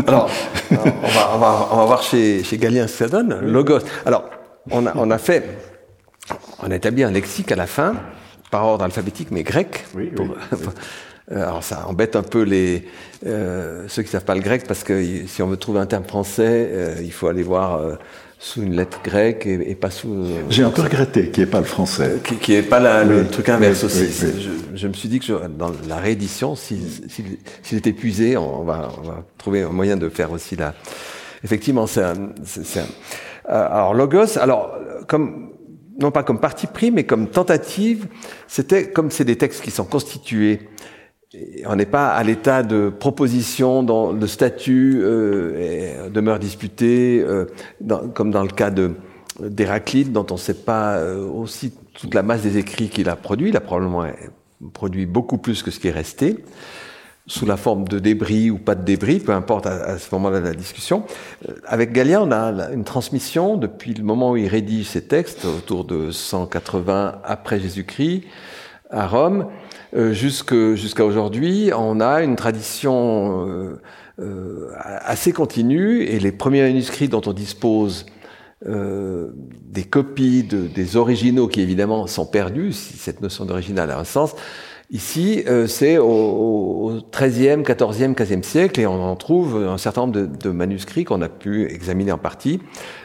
Alors, on va, on, va, on va, voir chez, chez Galien ce que ça donne. Logos. Alors, on a, on a fait, on a établi un lexique à la fin, par ordre alphabétique, mais grec. Oui, oui, Alors ça embête un peu les euh, ceux qui savent pas le grec parce que si on veut trouver un terme français, euh, il faut aller voir euh, sous une lettre grecque et, pas sous. Euh, J'ai un peu regretté qu'il n'y ait pas le français. Qui, qui est pas la, le truc inverse aussi. Je, je, me suis dit que je, dans la réédition, s'il si, si, est épuisé, on va, on va trouver un moyen de faire aussi la. Effectivement, c'est un, un, alors logos, alors comme non pas comme parti pris, mais comme tentative, c'était comme c'est des textes qui sont constitués on n'est pas à l'état de proposition dont le statut euh, demeure disputé, euh, comme dans le cas d'Héraclite, dont on ne sait pas euh, aussi toute la masse des écrits qu'il a produits. Il a probablement produit beaucoup plus que ce qui est resté, sous la forme de débris ou pas de débris, peu importe à, ce moment-là de la discussion. Avec Galien, on a une transmission depuis le moment où il rédige ses textes, autour de 180 après Jésus-Christ, à Rome euh, jusqu'à aujourd'hui, on a une tradition euh, euh, assez continue et les premiers manuscrits dont on dispose des copies de, des originaux qui évidemment sont perdus, si cette notion d'original a un sens, Ici, euh, c'est au, 13e, 14e, 15e siècle, et on en trouve un certain nombre de, de manuscrits qu'on a pu examiner en partie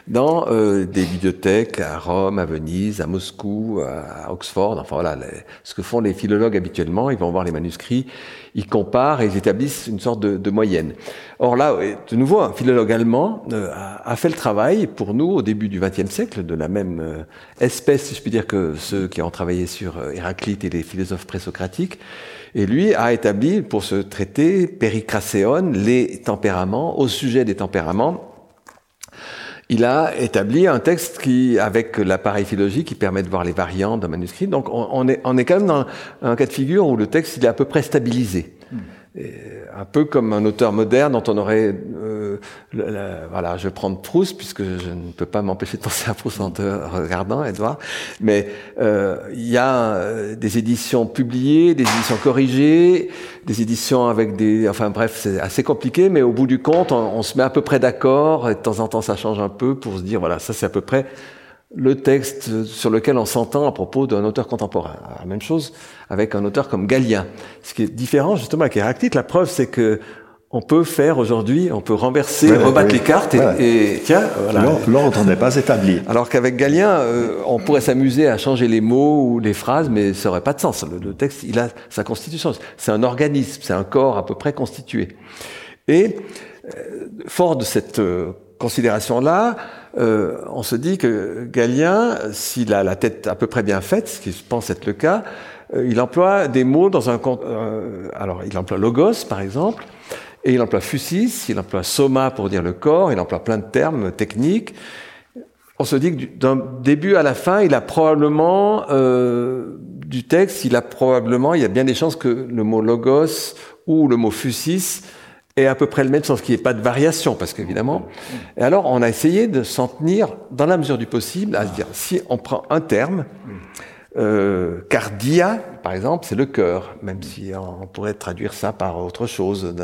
dans euh, des bibliothèques à Rome, à Venise, à Moscou, à Oxford. Enfin voilà, ce que font les philologues habituellement, ils vont voir les manuscrits, ils comparent et ils établissent une sorte de, de moyenne. Or là, de nouveau, un philologue allemand euh, a, fait le travail pour nous au début du XXe siècle, de la même euh, espèce, si je puis dire, que ceux qui ont travaillé sur euh, Héraclite et les philosophes présocratiques. Et lui a établi pour ce traité Péricracéon les tempéraments, au sujet des tempéraments, il a établi un texte qui, avec l'appareil philologique, qui permet de voir les variantes d'un manuscrit. Donc, on, est, quand même dans un cas de figure où le texte est à peu près stabilisé. Un peu comme un auteur moderne dont on aurait, euh, voilà, je vais prendre Proust puisque je ne peux pas m'empêcher de penser à Proust en te regardant, Edouard. Mais euh, il y a euh, des éditions publiées, des éditions corrigées, des éditions avec des, enfin bref, c'est assez compliqué. Mais au bout du compte, on, on se met à peu près d'accord. Et de temps en temps, ça change un peu pour se dire, voilà, ça c'est à peu près le texte sur lequel on s'entend à propos d'un auteur contemporain. La même chose avec un auteur comme Galien. Ce qui est différent justement avec Héraclite, la preuve c'est que on peut faire aujourd'hui, on peut renverser, rebattre les cartes et, tiens, voilà. L'ordre n'est pas établi. Alors qu'avec Galien, euh, on pourrait s'amuser à changer les mots ou les phrases, mais ça n'aurait pas de sens. Le, texte, il a sa constitution. C'est un organisme, c'est un corps à peu près constitué. Et euh, fort de cette euh, considération-là, euh, on se dit que Galien, s'il a la tête à peu près bien faite, ce qui pense être le cas, euh, il emploie des mots dans un... Euh, alors, il emploie logos, par exemple, et il emploie fusis, il emploie soma pour dire le corps, il emploie plein de termes techniques. On se dit que d'un début à la fin, il a probablement, euh, du texte, il a probablement, il y a bien des chances que le mot logos ou le mot fusis et à peu près le même sens, qu'il n'y ait pas de variation, parce qu'évidemment. Et alors, on a essayé de s'en tenir, dans la mesure du possible, à se dire, si on prend un terme, Euh, cardia, par exemple, c'est le cœur, même si on pourrait traduire ça par autre chose,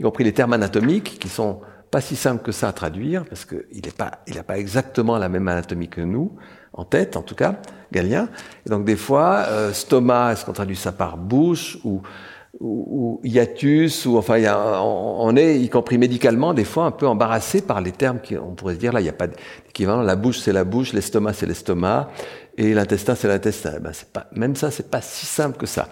y compris les termes anatomiques qui sont pas si simples que ça à traduire, parce qu'il n'est pas, il n'a pas exactement la même anatomie que nous, en tête en tout cas, Galien. Et donc des fois, euh, stoma, est-ce qu'on traduit ça par bouche ou, ou, hiatus, ou enfin, y a, on, est, y compris médicalement, des fois un peu embarrassé par les termes qu'on pourrait se dire là, il n'y a pas d'équivalent. La bouche, c'est la bouche, l'estomac, c'est l'estomac, et l'intestin, c'est l'intestin. Ben, c'est pas, même ça, c'est pas si simple que ça.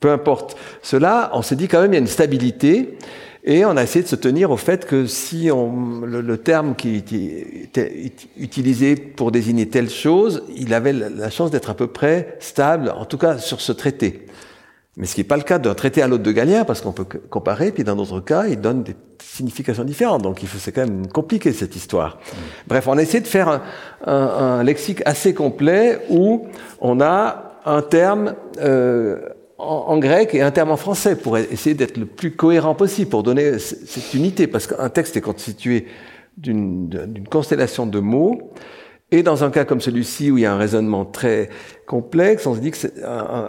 Peu importe. Cela, on s'est dit quand même, il y a une stabilité. Et on a essayé de se tenir au fait que si on, le, terme qui était utilisé pour désigner telle chose, il avait la chance d'être à peu près stable, en tout cas sur ce traité. Mais ce qui n'est pas le cas d'un traité à l'autre de Galien, parce qu'on peut comparer, puis dans d'autres cas, il donne des significations différentes. Donc il faut, c'est quand même compliqué cette histoire. Bref, on a essayé de faire un, un, un, lexique assez complet où on a un terme euh, en, grec et un terme en français pour essayer d'être le plus cohérent possible, pour donner cette unité, parce qu'un texte est constitué d'une constellation de mots, et dans un cas comme celui-ci où il y a un raisonnement très complexe, on se dit que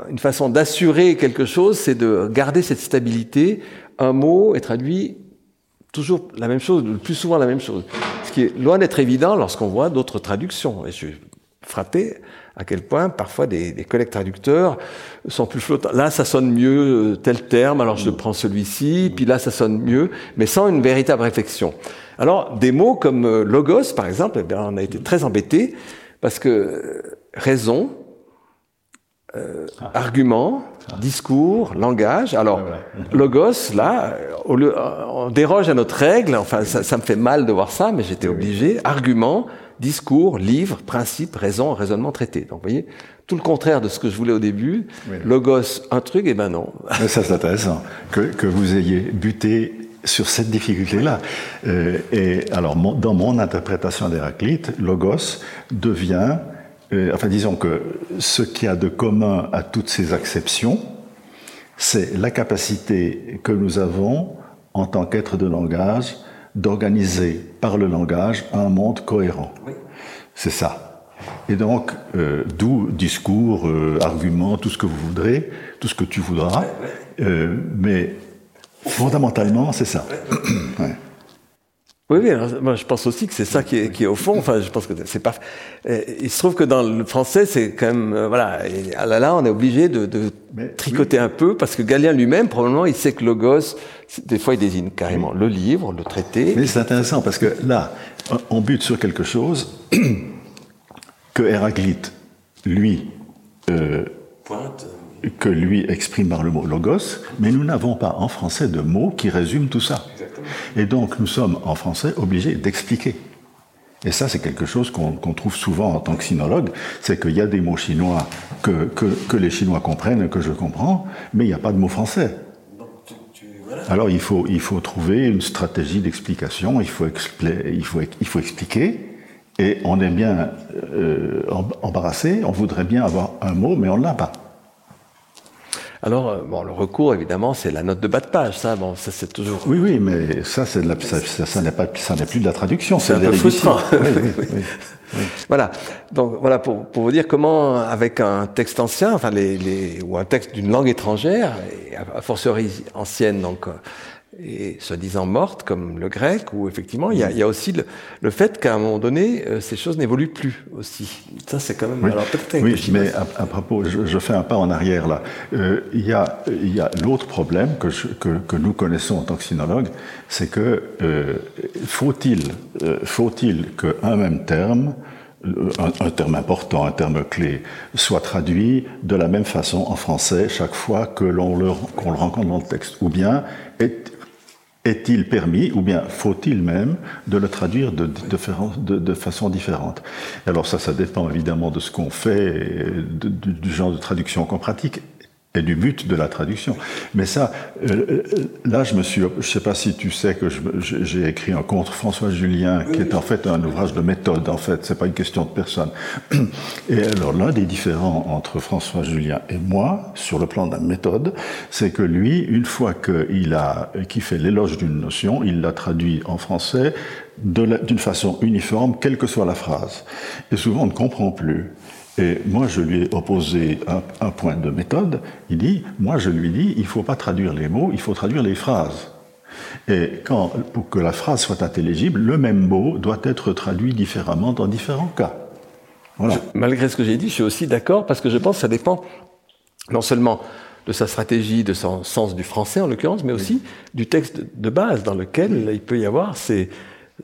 une façon d'assurer quelque chose, c'est de garder cette stabilité. Un mot est traduit toujours la même chose, le plus souvent la même chose. Ce qui est loin d'être évident lorsqu'on voit d'autres traductions. Et je suis frappé à quel point parfois des, des, collègues traducteurs sont plus flottants. Là, ça sonne mieux euh, tel terme, alors je prends celui-ci, puis là, ça sonne mieux, mais sans une véritable réflexion. Alors, des mots comme euh, logos, par exemple, eh bien, on a été très embêtés parce que euh, raison, euh, ah. argument, ah. discours, langage. Alors, logos, là, lieu, on déroge à notre règle. Enfin, ça, ça me fait mal de voir ça, mais j'étais obligé. Argument, discours, livre, principe, raison, raisonnement, traité. Donc, vous voyez, tout le contraire de ce que je voulais au début. Logos, un truc, et ben non. Mais ça, c'est intéressant. Que, que vous ayez buté sur cette difficulté-là. Euh, et alors, dans mon interprétation d'Héraclite, logos devient, euh, enfin, disons que ce qui a de commun à toutes ces acceptions, c'est la capacité que nous avons, en tant qu'être de langage, d'organiser par le langage un monde cohérent. C'est ça. Et donc, euh, d'où discours, euh, arguments, tout ce que vous voudrez, tout ce que tu voudras. Euh, mais fondamentalement, c'est ça. ouais. Oui, oui, moi je pense aussi que c'est ça qui est, qui est, au fond. Enfin, je pense que c'est pas. Il se trouve que dans le français, c'est quand même euh, voilà. Et ah là, là, on est obligé de, de tricoter un peu parce que Galien lui-même, probablement, il sait que logos, des fois, il désigne carrément le livre, le traité. Mais c'est intéressant parce que là, on bute sur quelque chose que Héraclite, lui, euh, pointe que lui exprime par le mot logos, mais nous n'avons pas en français de mots qui résument tout ça. Et donc nous sommes en français obligés d'expliquer. Et ça, c'est quelque chose qu'on trouve souvent en tant que sinologue, c'est qu'il y a des mots chinois que, les Chinois comprennent, que je comprends, mais il n'y a pas de mots français. Alors il faut, trouver une stratégie d'explication, il faut expliquer, et on est bien euh, embarrassé, on voudrait bien avoir un mot, mais on ne l'a pas. Alors, euh, bon, le recours, évidemment, c'est la note de bas de page. Ça, bon, ça c'est toujours. Oui, oui, mais ça, c'est de la, ça, ça n'est pas, ça n'est plus de la traduction. C'est un peu frustrant. Voilà. Donc, voilà pour, pour vous dire comment, avec un texte ancien, enfin, les, les ou un texte d'une langue étrangère, et a fortiori ancienne, donc et soi-disant morte, comme le grec, où effectivement il y a, il y a aussi le, le fait qu'à un moment donné, euh, ces choses n'évoluent plus aussi. Ça, c'est quand même. Oui, alors, oui mais à, à, propos, je, je, fais un pas en arrière là. Euh, il y a, il y a l'autre problème que, je, que, que, nous connaissons en tant que sinologues, c'est que euh, faut-il faut-il qu'un même terme un, un, terme important, un terme clé, soit traduit de la même façon en français chaque fois que l'on le, qu'on le rencontre dans le texte, ou bien est, est-il permis, ou bien faut-il même, de le traduire de, façon différente? Alors ça, ça dépend évidemment de ce qu'on fait, du genre de traduction qu'on pratique et du but de la traduction. Mais ça, euh, là, je me suis, je sais pas si tu sais que j'ai écrit un contre François Julien, qui est en fait un ouvrage de méthode. En fait, c'est pas une question de personne. Et alors, l'un des différents entre François Julien et moi, sur le plan de la méthode, c'est que lui, une fois qu'il a, qu'il fait l'éloge d'une notion, il la traduit en français d'une façon uniforme, quelle que soit la phrase. Et souvent, on ne comprend plus. Et moi, je lui ai opposé un, point de méthode. Il dit, moi, je lui dis, il ne faut pas traduire les mots, il faut traduire les phrases. Et quand, pour que la phrase soit intelligible, le même mot doit être traduit différemment dans différents cas. Voilà. malgré ce que j'ai dit, je suis aussi d'accord parce que je pense que ça dépend non seulement de sa stratégie, de son sens du français en l'occurrence, mais aussi du texte de base dans lequel il peut y avoir c'est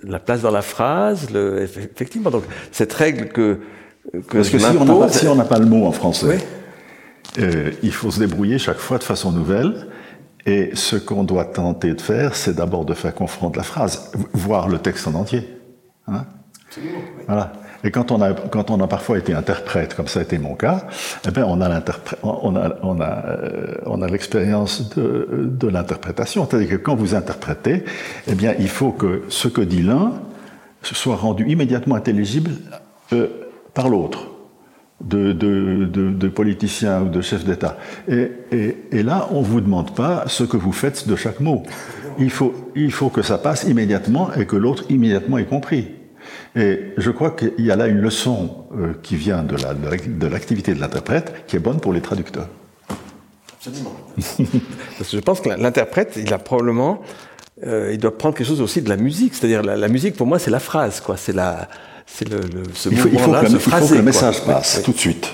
la place dans la phrase, le, effectivement. Donc cette règle que, que parce que si on n'a pas, le mot en français, euh, il faut se débrouiller chaque fois de façon nouvelle. Et ce qu'on doit tenter de faire, c'est d'abord de faire confronter la phrase, voir le texte en entier. Hein voilà. Et quand on, a, quand on a parfois été interprète, comme ça a été mon cas, eh bien on a on a, on a, euh, on a l'expérience de, de l'interprétation. C'est-à-dire que quand vous interprétez, eh bien il faut que ce que dit l'un soit rendu immédiatement intelligible euh, par l'autre. De, politiciens ou de chefs d'État. Et, là, on ne vous demande pas ce que vous faites de chaque mot. Il faut, que ça passe immédiatement et que l'autre immédiatement ait compris. Et je crois qu'il y a là une leçon euh, qui vient de l'activité de l'interprète qui est bonne pour les traducteurs. Absolument. Parce que je pense que l'interprète, il a probablement, euh, il doit prendre quelque chose aussi de la musique. C'est-à-dire la, musique, pour moi, c'est la phrase, quoi. C'est la, c'est le, ce il faut, il faut, que, il faut que le message passe tout de suite.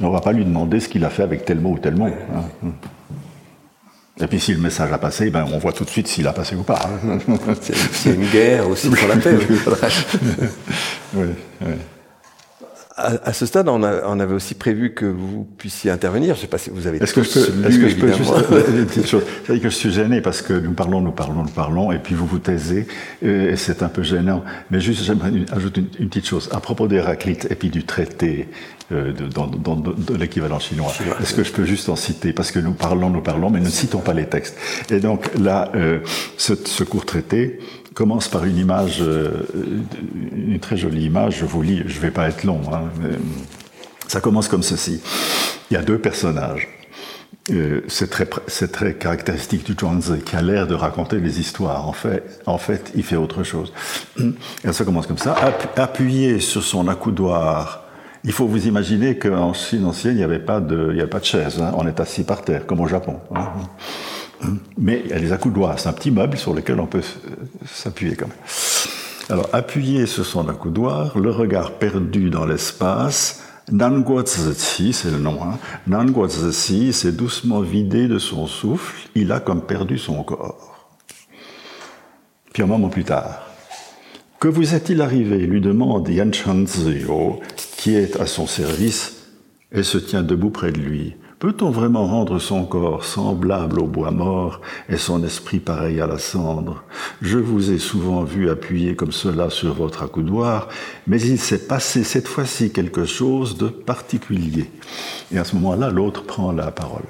On ne va pas lui demander ce qu'il a fait avec tel mot ou tel mot. Hein. Et puis si le message a passé, ben, on voit tout de suite s'il a passé ou pas. C'est une guerre aussi pour la paix. oui, À, ce stade, on, avait aussi prévu que vous puissiez intervenir. Je sais pas si vous avez. Est-ce que je peux, est-ce que je peux juste une petite chose C'est-à-dire que je suis gêné parce que nous parlons, nous parlons, nous parlons, et puis vous vous taisez, et c'est un peu gênant. Mais juste, j'aimerais ajouter une, petite chose à propos d'Héraclite et puis du traité euh, de, dans, dans, de l'équivalent chinois. Est-ce que je peux juste en citer? Parce que nous parlons, nous parlons, mais ne citons pas les textes. Et donc là, euh, ce, ce, court traité commence par une image, euh, une très jolie image. Je vous lis, je ne vais pas être long. Hein, ça commence comme ceci. Il y a deux personnages. Euh, c'est très, très, caractéristique du Zhuangzi qui a l'air de raconter des histoires. En fait, en fait, il fait autre chose. Et ça commence comme ça. Appuyé sur son accoudoir il faut vous imaginer qu'en Chine ancienne, il n'y avait pas de, il avait pas de chaise. Hein. On est assis par terre, comme au Japon. Hein. Mais il y a des accoudoirs. C'est un petit meuble sur lequel on peut s'appuyer quand même. Alors, appuyé sur son accoudoir, le regard perdu dans l'espace, Nanguo Zi, c'est le nom, hein. S'est doucement vidé de son souffle, il a comme perdu son corps. Puis un moment plus tard, que vous est-il arrivé? lui demande Yan Chanzio, qui est à son service et se tient debout près de lui. Peut-on vraiment rendre son corps semblable au bois mort et son esprit pareil à la cendre? Je vous ai souvent vu appuyer comme cela sur votre accoudoir, mais il s'est passé cette fois-ci quelque chose de particulier. Et à ce moment-là, l'autre prend la parole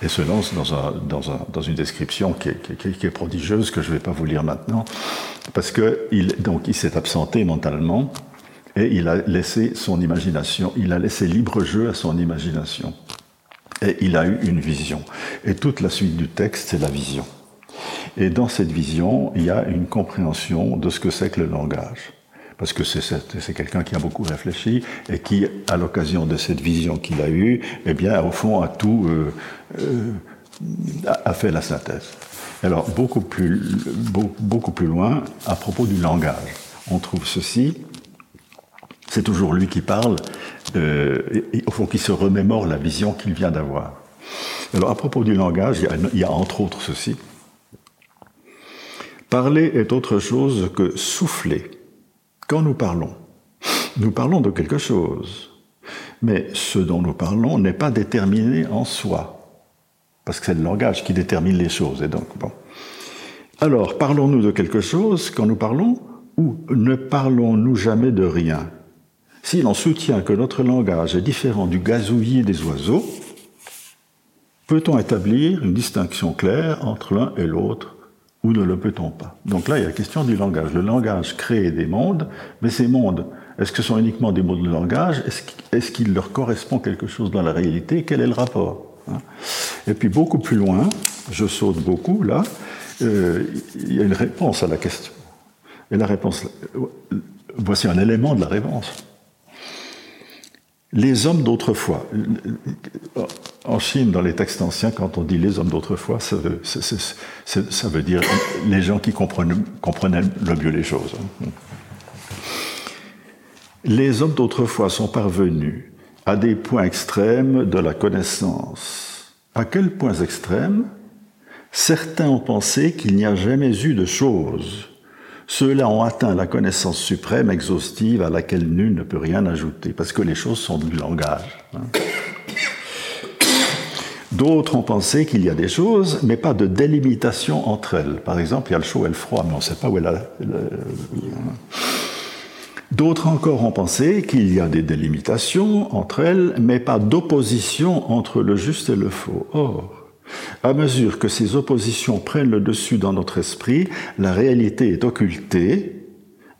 et se lance dans, un, dans, un, dans une description qui est, qui, qui est, prodigieuse, que je ne vais pas vous lire maintenant, parce qu'il il s'est absenté mentalement, et il a laissé son imagination, il a laissé libre jeu à son imagination. Et il a eu une vision. Et toute la suite du texte, c'est la vision. Et dans cette vision, il y a une compréhension de ce que c'est que le langage. Parce que c'est quelqu'un qui a beaucoup réfléchi et qui, à l'occasion de cette vision qu'il a eue, eh bien, au fond, a tout, euh, euh, a fait la synthèse. Alors, beaucoup plus, beaucoup plus loin, à propos du langage, on trouve ceci c'est toujours lui qui parle, euh, au fond qui se remémore la vision qu'il vient d'avoir. Alors à propos du langage, il y, a, entre autres ceci. Parler est autre chose que souffler. Quand nous parlons, nous parlons de quelque chose, mais ce dont nous parlons n'est pas déterminé en soi, parce que c'est le langage qui détermine les choses. Alors, parlons-nous de quelque chose quand nous parlons, ou ne parlons-nous jamais de rien? Si l'on soutient que notre langage est différent du gazouillis des oiseaux, peut-on établir une distinction claire entre l'un et l'autre ou ne le peut-on pas? Donc là, il y a la question du langage. Le langage crée des mondes, mais ces mondes, est-ce que ce sont uniquement des mots de langage? Est-ce qu'il leur correspond quelque chose dans la réalité? Quel est le rapport hein? Et puis beaucoup plus loin, je saute beaucoup là, euh, il y a une réponse à la question. Et la réponse, voici un élément de la réponse. Les hommes d'autrefois. En Chine, dans les textes anciens, quand on dit les hommes d'autrefois, ça, veut, dire les gens qui comprenaient, comprenaient le mieux les choses. Les hommes d'autrefois sont parvenus à des points extrêmes de la connaissance. À quels points extrêmes? Certains ont pensé qu'il n'y a jamais eu de choses. Ceux-là ont atteint la connaissance suprême, exhaustive, à laquelle nul ne peut rien ajouter, parce que les choses sont du langage. Hein. D'autres ont pensé qu'il y a des choses, mais pas de délimitation entre elles. Par exemple, il y a le chaud et le froid, mais on ne sait pas où est la... D'autres encore ont pensé qu'il y a des délimitations entre elles, mais pas d'opposition entre le juste et le faux. Or, à mesure que ces oppositions prennent le dessus dans notre esprit, la réalité est occultée.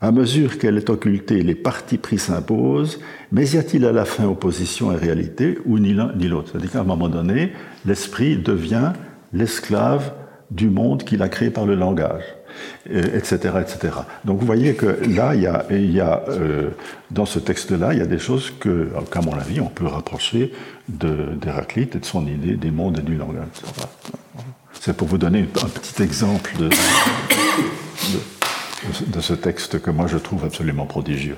À mesure qu'elle est occultée, les partis pris s'imposent. Mais y a-t-il à la fin opposition et réalité, ou ni l'un ni l'autre? C'est-à-dire qu'à un moment donné, l'esprit devient l'esclave du monde qu'il a créé par le langage etc., etc. Donc vous voyez que là, il y a, y a euh, dans ce texte-là, il y a des choses que, qu'à mon avis, on peut rapprocher d'Héraclite et de son idée des mondes et du langage. C'est pour vous donner un petit exemple de, de, ce texte que moi je trouve absolument prodigieux.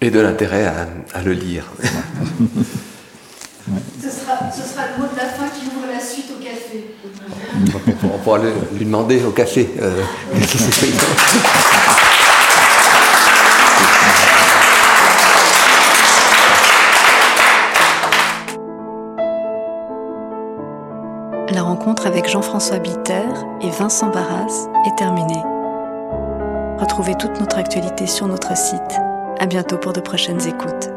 Et de l'intérêt à, à, le lire. ce, sera, ce sera le mot de la fin qui ouvre la suite au café. On pourra lui demander au café. Euh, La rencontre avec Jean-François Bitter et Vincent Barras est terminée. Retrouvez toute notre actualité sur notre site. À bientôt pour de prochaines écoutes.